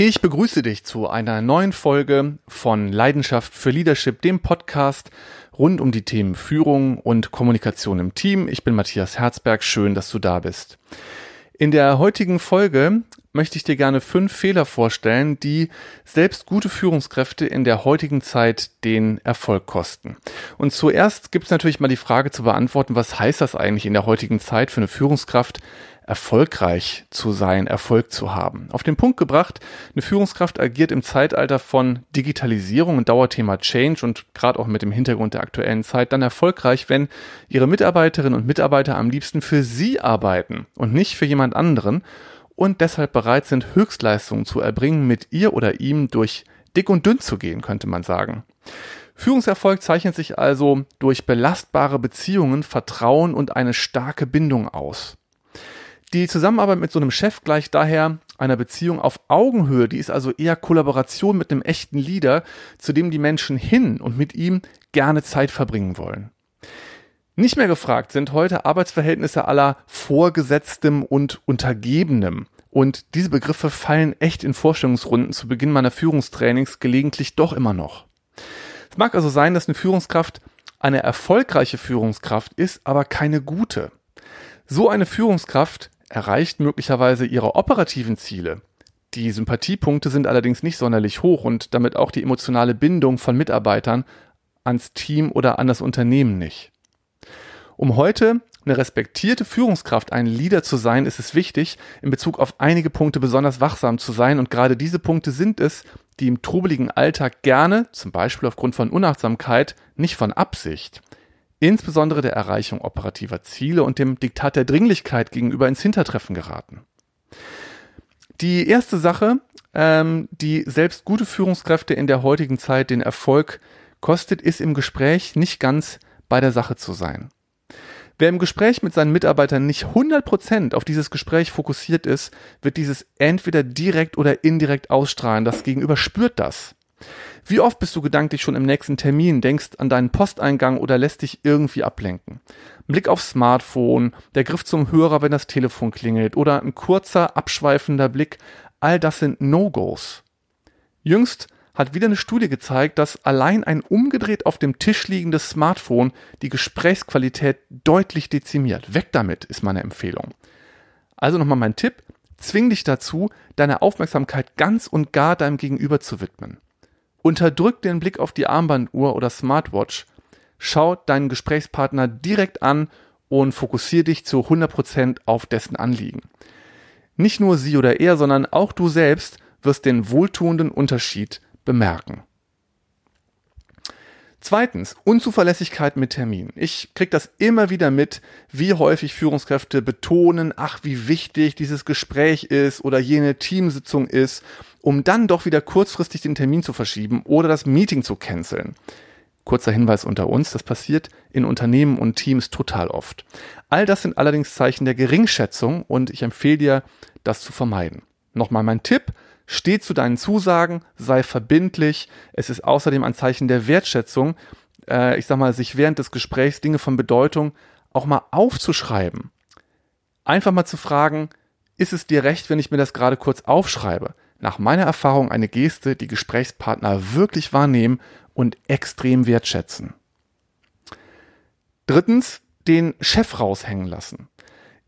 Ich begrüße dich zu einer neuen Folge von Leidenschaft für Leadership, dem Podcast rund um die Themen Führung und Kommunikation im Team. Ich bin Matthias Herzberg, schön, dass du da bist. In der heutigen Folge möchte ich dir gerne fünf Fehler vorstellen, die selbst gute Führungskräfte in der heutigen Zeit den Erfolg kosten. Und zuerst gibt es natürlich mal die Frage zu beantworten, was heißt das eigentlich in der heutigen Zeit für eine Führungskraft, erfolgreich zu sein, Erfolg zu haben. Auf den Punkt gebracht, eine Führungskraft agiert im Zeitalter von Digitalisierung und Dauerthema Change und gerade auch mit dem Hintergrund der aktuellen Zeit dann erfolgreich, wenn ihre Mitarbeiterinnen und Mitarbeiter am liebsten für sie arbeiten und nicht für jemand anderen und deshalb bereit sind, Höchstleistungen zu erbringen, mit ihr oder ihm durch dick und dünn zu gehen, könnte man sagen. Führungserfolg zeichnet sich also durch belastbare Beziehungen, Vertrauen und eine starke Bindung aus. Die Zusammenarbeit mit so einem Chef gleicht daher einer Beziehung auf Augenhöhe, die ist also eher Kollaboration mit einem echten Leader, zu dem die Menschen hin und mit ihm gerne Zeit verbringen wollen. Nicht mehr gefragt sind heute Arbeitsverhältnisse aller Vorgesetztem und Untergebenem. Und diese Begriffe fallen echt in Vorstellungsrunden zu Beginn meiner Führungstrainings gelegentlich doch immer noch. Es mag also sein, dass eine Führungskraft eine erfolgreiche Führungskraft ist, aber keine gute. So eine Führungskraft erreicht möglicherweise ihre operativen Ziele. Die Sympathiepunkte sind allerdings nicht sonderlich hoch und damit auch die emotionale Bindung von Mitarbeitern ans Team oder an das Unternehmen nicht. Um heute eine respektierte Führungskraft, ein Leader zu sein, ist es wichtig, in Bezug auf einige Punkte besonders wachsam zu sein. Und gerade diese Punkte sind es, die im trubeligen Alltag gerne, zum Beispiel aufgrund von Unachtsamkeit, nicht von Absicht, insbesondere der Erreichung operativer Ziele und dem Diktat der Dringlichkeit gegenüber ins Hintertreffen geraten. Die erste Sache, ähm, die selbst gute Führungskräfte in der heutigen Zeit den Erfolg kostet, ist im Gespräch nicht ganz bei der Sache zu sein. Wer im Gespräch mit seinen Mitarbeitern nicht 100% auf dieses Gespräch fokussiert ist, wird dieses entweder direkt oder indirekt ausstrahlen. Das Gegenüber spürt das. Wie oft bist du gedanklich schon im nächsten Termin, denkst an deinen Posteingang oder lässt dich irgendwie ablenken? Blick aufs Smartphone, der Griff zum Hörer, wenn das Telefon klingelt oder ein kurzer, abschweifender Blick, all das sind No-Gos. Jüngst hat wieder eine Studie gezeigt, dass allein ein umgedreht auf dem Tisch liegendes Smartphone die Gesprächsqualität deutlich dezimiert. Weg damit ist meine Empfehlung. Also nochmal mein Tipp, zwing dich dazu, deine Aufmerksamkeit ganz und gar deinem Gegenüber zu widmen. Unterdrück den Blick auf die Armbanduhr oder Smartwatch, schau deinen Gesprächspartner direkt an und fokussiere dich zu 100% auf dessen Anliegen. Nicht nur sie oder er, sondern auch du selbst wirst den wohltuenden Unterschied bemerken. Zweitens, Unzuverlässigkeit mit Termin. Ich krieg das immer wieder mit, wie häufig Führungskräfte betonen, ach, wie wichtig dieses Gespräch ist oder jene Teamsitzung ist, um dann doch wieder kurzfristig den Termin zu verschieben oder das Meeting zu canceln. Kurzer Hinweis unter uns, das passiert in Unternehmen und Teams total oft. All das sind allerdings Zeichen der Geringschätzung und ich empfehle dir, das zu vermeiden. Nochmal mein Tipp, Steh zu deinen Zusagen, sei verbindlich. Es ist außerdem ein Zeichen der Wertschätzung, äh, ich sag mal, sich während des Gesprächs Dinge von Bedeutung auch mal aufzuschreiben. Einfach mal zu fragen, ist es dir recht, wenn ich mir das gerade kurz aufschreibe? Nach meiner Erfahrung eine Geste, die Gesprächspartner wirklich wahrnehmen und extrem wertschätzen. Drittens, den Chef raushängen lassen.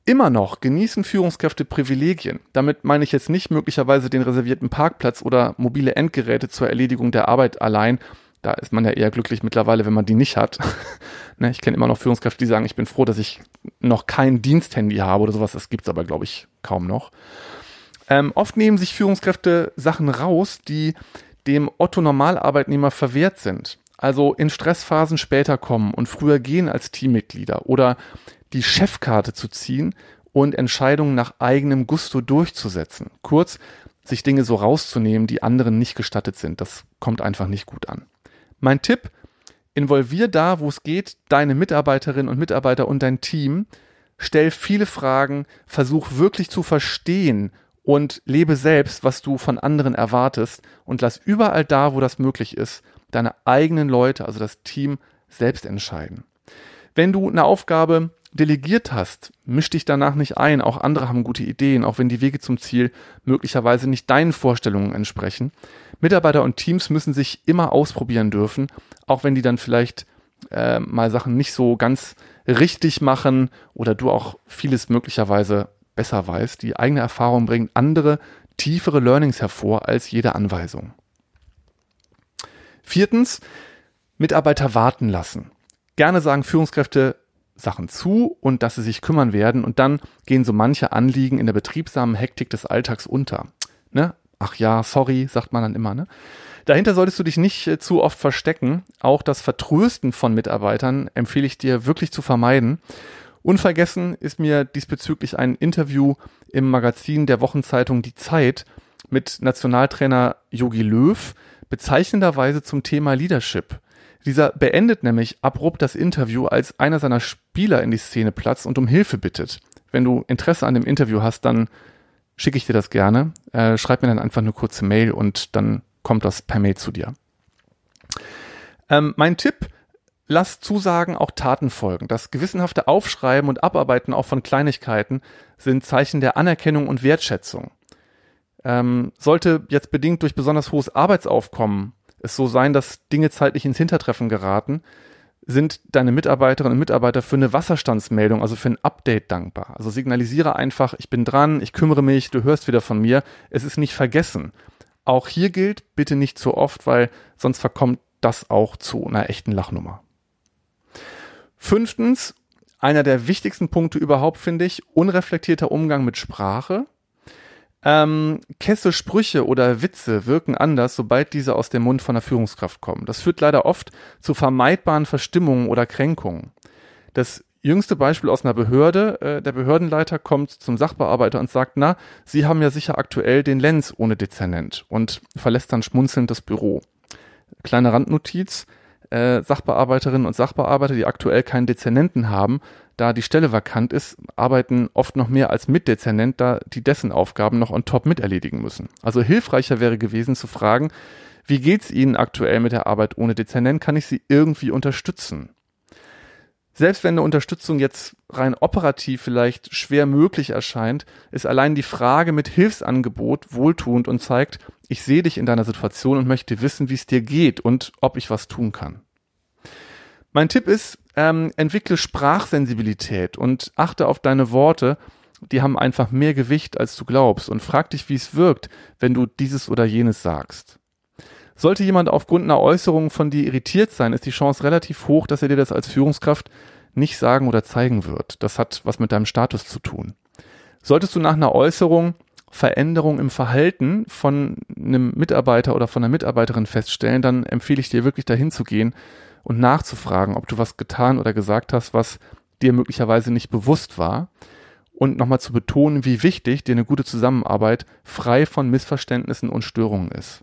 Immer noch genießen Führungskräfte Privilegien. Damit meine ich jetzt nicht möglicherweise den reservierten Parkplatz oder mobile Endgeräte zur Erledigung der Arbeit allein. Da ist man ja eher glücklich mittlerweile, wenn man die nicht hat. ne, ich kenne immer noch Führungskräfte, die sagen, ich bin froh, dass ich noch kein Diensthandy habe oder sowas. Das gibt's aber, glaube ich, kaum noch. Ähm, oft nehmen sich Führungskräfte Sachen raus, die dem Otto-Normalarbeitnehmer verwehrt sind. Also in Stressphasen später kommen und früher gehen als Teammitglieder oder die Chefkarte zu ziehen und Entscheidungen nach eigenem Gusto durchzusetzen. Kurz, sich Dinge so rauszunehmen, die anderen nicht gestattet sind. Das kommt einfach nicht gut an. Mein Tipp, involvier da, wo es geht, deine Mitarbeiterinnen und Mitarbeiter und dein Team. Stell viele Fragen, versuch wirklich zu verstehen und lebe selbst, was du von anderen erwartest und lass überall da, wo das möglich ist, deine eigenen Leute, also das Team, selbst entscheiden. Wenn du eine Aufgabe delegiert hast, misch dich danach nicht ein. Auch andere haben gute Ideen, auch wenn die Wege zum Ziel möglicherweise nicht deinen Vorstellungen entsprechen. Mitarbeiter und Teams müssen sich immer ausprobieren dürfen, auch wenn die dann vielleicht äh, mal Sachen nicht so ganz richtig machen oder du auch vieles möglicherweise besser weißt. Die eigene Erfahrung bringt andere, tiefere Learnings hervor als jede Anweisung. Viertens, Mitarbeiter warten lassen. Gerne sagen Führungskräfte Sachen zu und dass sie sich kümmern werden und dann gehen so manche Anliegen in der betriebsamen Hektik des Alltags unter. Ne? Ach ja, sorry, sagt man dann immer. Ne? Dahinter solltest du dich nicht äh, zu oft verstecken. Auch das Vertrösten von Mitarbeitern empfehle ich dir wirklich zu vermeiden. Unvergessen ist mir diesbezüglich ein Interview im Magazin der Wochenzeitung Die Zeit mit Nationaltrainer Yogi Löw, bezeichnenderweise zum Thema Leadership. Dieser beendet nämlich abrupt das Interview, als einer seiner Spieler in die Szene platzt und um Hilfe bittet. Wenn du Interesse an dem Interview hast, dann schicke ich dir das gerne. Äh, schreib mir dann einfach eine kurze Mail und dann kommt das per Mail zu dir. Ähm, mein Tipp, lass Zusagen auch Taten folgen. Das gewissenhafte Aufschreiben und Abarbeiten auch von Kleinigkeiten sind Zeichen der Anerkennung und Wertschätzung. Ähm, sollte jetzt bedingt durch besonders hohes Arbeitsaufkommen es so sein, dass Dinge zeitlich ins Hintertreffen geraten, sind deine Mitarbeiterinnen und Mitarbeiter für eine Wasserstandsmeldung, also für ein Update dankbar. Also signalisiere einfach, ich bin dran, ich kümmere mich, du hörst wieder von mir, es ist nicht vergessen. Auch hier gilt, bitte nicht zu oft, weil sonst verkommt das auch zu einer echten Lachnummer. Fünftens, einer der wichtigsten Punkte überhaupt finde ich, unreflektierter Umgang mit Sprache. Ähm, kesse Sprüche oder Witze wirken anders, sobald diese aus dem Mund von der Führungskraft kommen. Das führt leider oft zu vermeidbaren Verstimmungen oder Kränkungen. Das jüngste Beispiel aus einer Behörde, äh, der Behördenleiter kommt zum Sachbearbeiter und sagt, na, Sie haben ja sicher aktuell den Lenz ohne Dezernent und verlässt dann schmunzelnd das Büro. Kleine Randnotiz, äh, Sachbearbeiterinnen und Sachbearbeiter, die aktuell keinen Dezernenten haben, da die Stelle vakant ist, arbeiten oft noch mehr als Mitdezernent, da die dessen Aufgaben noch on top miterledigen müssen. Also hilfreicher wäre gewesen zu fragen, wie geht's Ihnen aktuell mit der Arbeit ohne Dezernent? Kann ich Sie irgendwie unterstützen? Selbst wenn eine Unterstützung jetzt rein operativ vielleicht schwer möglich erscheint, ist allein die Frage mit Hilfsangebot wohltuend und zeigt, ich sehe dich in deiner Situation und möchte wissen, wie es dir geht und ob ich was tun kann. Mein Tipp ist, ähm, entwickle Sprachsensibilität und achte auf deine Worte. Die haben einfach mehr Gewicht, als du glaubst und frag dich, wie es wirkt, wenn du dieses oder jenes sagst. Sollte jemand aufgrund einer Äußerung von dir irritiert sein, ist die Chance relativ hoch, dass er dir das als Führungskraft nicht sagen oder zeigen wird. Das hat was mit deinem Status zu tun. Solltest du nach einer Äußerung Veränderung im Verhalten von einem Mitarbeiter oder von einer Mitarbeiterin feststellen, dann empfehle ich dir wirklich dahin zu gehen und nachzufragen, ob du was getan oder gesagt hast, was dir möglicherweise nicht bewusst war und nochmal zu betonen, wie wichtig dir eine gute Zusammenarbeit frei von Missverständnissen und Störungen ist.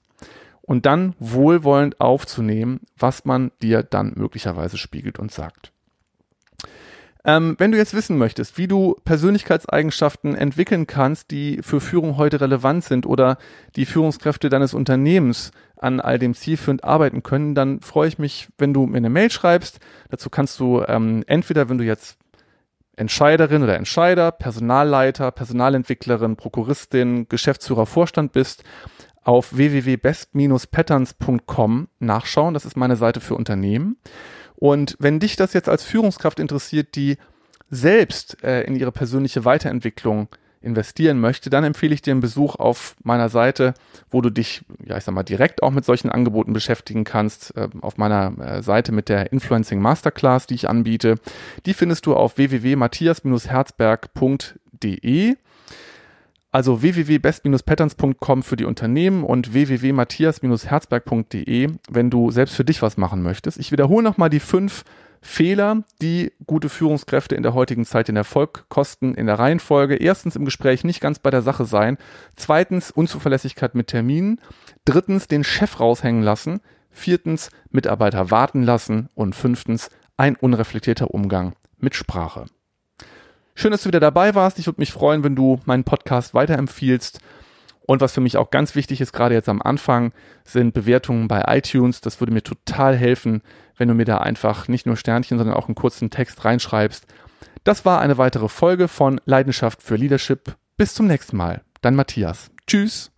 Und dann wohlwollend aufzunehmen, was man dir dann möglicherweise spiegelt und sagt. Ähm, wenn du jetzt wissen möchtest, wie du Persönlichkeitseigenschaften entwickeln kannst, die für Führung heute relevant sind oder die Führungskräfte deines Unternehmens an all dem zielführend arbeiten können, dann freue ich mich, wenn du mir eine Mail schreibst. Dazu kannst du ähm, entweder, wenn du jetzt Entscheiderin oder Entscheider, Personalleiter, Personalentwicklerin, Prokuristin, Geschäftsführer, Vorstand bist, auf www.best-patterns.com nachschauen. Das ist meine Seite für Unternehmen. Und wenn dich das jetzt als Führungskraft interessiert, die selbst äh, in ihre persönliche Weiterentwicklung investieren möchte, dann empfehle ich dir einen Besuch auf meiner Seite, wo du dich, ja, ich sag mal, direkt auch mit solchen Angeboten beschäftigen kannst. Äh, auf meiner äh, Seite mit der Influencing Masterclass, die ich anbiete. Die findest du auf www.matthias-herzberg.de also www.best-patterns.com für die Unternehmen und www.matthias-herzberg.de, wenn du selbst für dich was machen möchtest. Ich wiederhole nochmal die fünf Fehler, die gute Führungskräfte in der heutigen Zeit den Erfolg kosten in der Reihenfolge. Erstens im Gespräch nicht ganz bei der Sache sein. Zweitens Unzuverlässigkeit mit Terminen. Drittens den Chef raushängen lassen. Viertens Mitarbeiter warten lassen. Und fünftens ein unreflektierter Umgang mit Sprache. Schön, dass du wieder dabei warst. Ich würde mich freuen, wenn du meinen Podcast weiterempfiehlst. Und was für mich auch ganz wichtig ist, gerade jetzt am Anfang, sind Bewertungen bei iTunes. Das würde mir total helfen, wenn du mir da einfach nicht nur Sternchen, sondern auch einen kurzen Text reinschreibst. Das war eine weitere Folge von Leidenschaft für Leadership. Bis zum nächsten Mal. Dein Matthias. Tschüss.